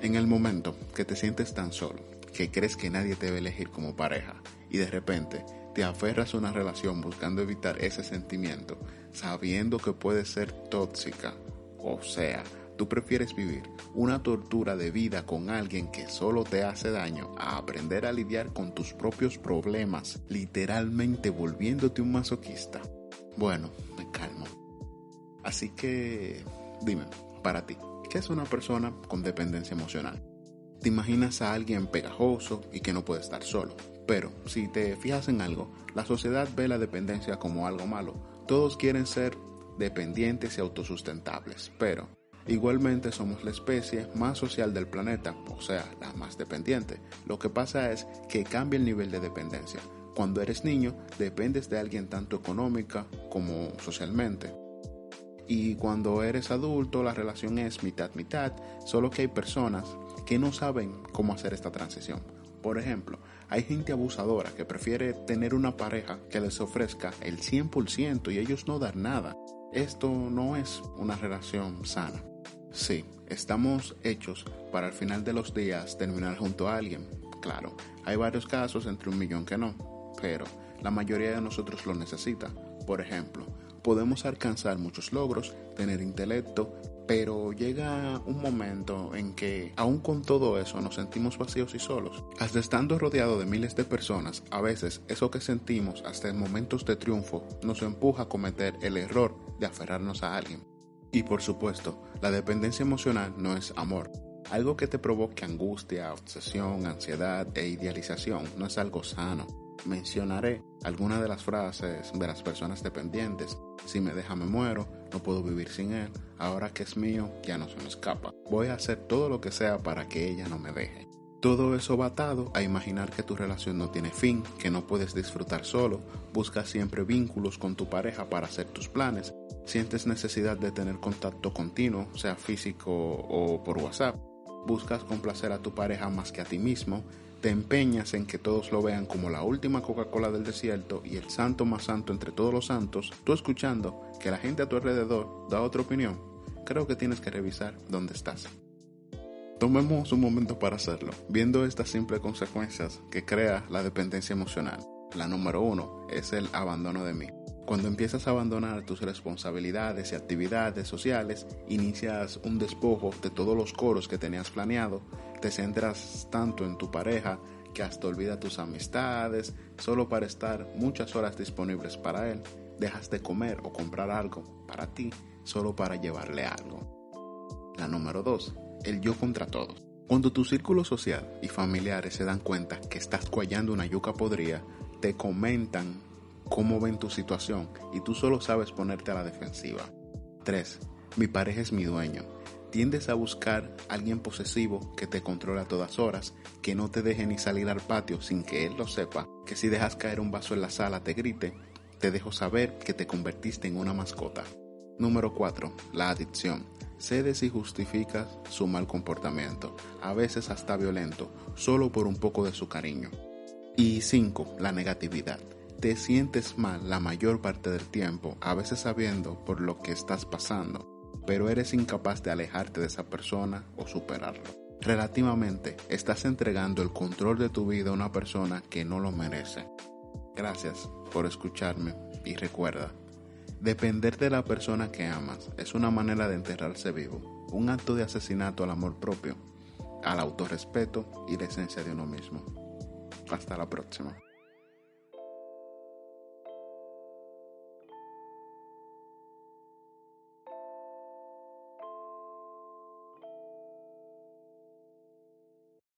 En el momento que te sientes tan solo, que crees que nadie te debe elegir como pareja, y de repente te aferras a una relación buscando evitar ese sentimiento, sabiendo que puede ser tóxica, o sea, tú prefieres vivir una tortura de vida con alguien que solo te hace daño a aprender a lidiar con tus propios problemas, literalmente volviéndote un masoquista. Bueno, me calmo. Así que, dime, para ti, ¿qué es una persona con dependencia emocional? Te imaginas a alguien pegajoso y que no puede estar solo. Pero, si te fijas en algo, la sociedad ve la dependencia como algo malo. Todos quieren ser dependientes y autosustentables, pero igualmente somos la especie más social del planeta, o sea, la más dependiente. Lo que pasa es que cambia el nivel de dependencia. Cuando eres niño, dependes de alguien tanto económica como socialmente. Y cuando eres adulto, la relación es mitad-mitad, solo que hay personas que no saben cómo hacer esta transición. Por ejemplo, hay gente abusadora que prefiere tener una pareja que les ofrezca el 100% y ellos no dar nada. Esto no es una relación sana. Sí, estamos hechos para al final de los días terminar junto a alguien. Claro, hay varios casos entre un millón que no pero la mayoría de nosotros lo necesita. Por ejemplo, podemos alcanzar muchos logros, tener intelecto, pero llega un momento en que, aun con todo eso, nos sentimos vacíos y solos. Hasta estando rodeado de miles de personas, a veces eso que sentimos hasta en momentos de triunfo nos empuja a cometer el error de aferrarnos a alguien. Y por supuesto, la dependencia emocional no es amor. Algo que te provoque angustia, obsesión, ansiedad e idealización no es algo sano mencionaré algunas de las frases de las personas dependientes. Si me deja me muero, no puedo vivir sin él, ahora que es mío ya no se me escapa. Voy a hacer todo lo que sea para que ella no me deje. Todo eso va a imaginar que tu relación no tiene fin, que no puedes disfrutar solo, buscas siempre vínculos con tu pareja para hacer tus planes, sientes necesidad de tener contacto continuo, sea físico o por WhatsApp, buscas complacer a tu pareja más que a ti mismo, te empeñas en que todos lo vean como la última Coca-Cola del desierto y el santo más santo entre todos los santos, tú escuchando que la gente a tu alrededor da otra opinión, creo que tienes que revisar dónde estás. Tomemos un momento para hacerlo, viendo estas simples consecuencias que crea la dependencia emocional. La número uno es el abandono de mí. Cuando empiezas a abandonar tus responsabilidades y actividades sociales, inicias un despojo de todos los coros que tenías planeado, te centras tanto en tu pareja que hasta olvida tus amistades, solo para estar muchas horas disponibles para él, dejas de comer o comprar algo para ti, solo para llevarle algo. La número 2, el yo contra todos. Cuando tu círculo social y familiares se dan cuenta que estás cuallando una yuca podrida, te comentan cómo ven tu situación y tú solo sabes ponerte a la defensiva. 3. Mi pareja es mi dueño. Tiendes a buscar a alguien posesivo que te controle a todas horas, que no te deje ni salir al patio sin que él lo sepa, que si dejas caer un vaso en la sala te grite, te dejo saber que te convertiste en una mascota. Número 4. La adicción. Cedes y justificas su mal comportamiento, a veces hasta violento, solo por un poco de su cariño. Y 5. La negatividad te sientes mal la mayor parte del tiempo, a veces sabiendo por lo que estás pasando, pero eres incapaz de alejarte de esa persona o superarlo. Relativamente, estás entregando el control de tu vida a una persona que no lo merece. Gracias por escucharme y recuerda, depender de la persona que amas es una manera de enterrarse vivo, un acto de asesinato al amor propio, al autorrespeto y la esencia de uno mismo. Hasta la próxima.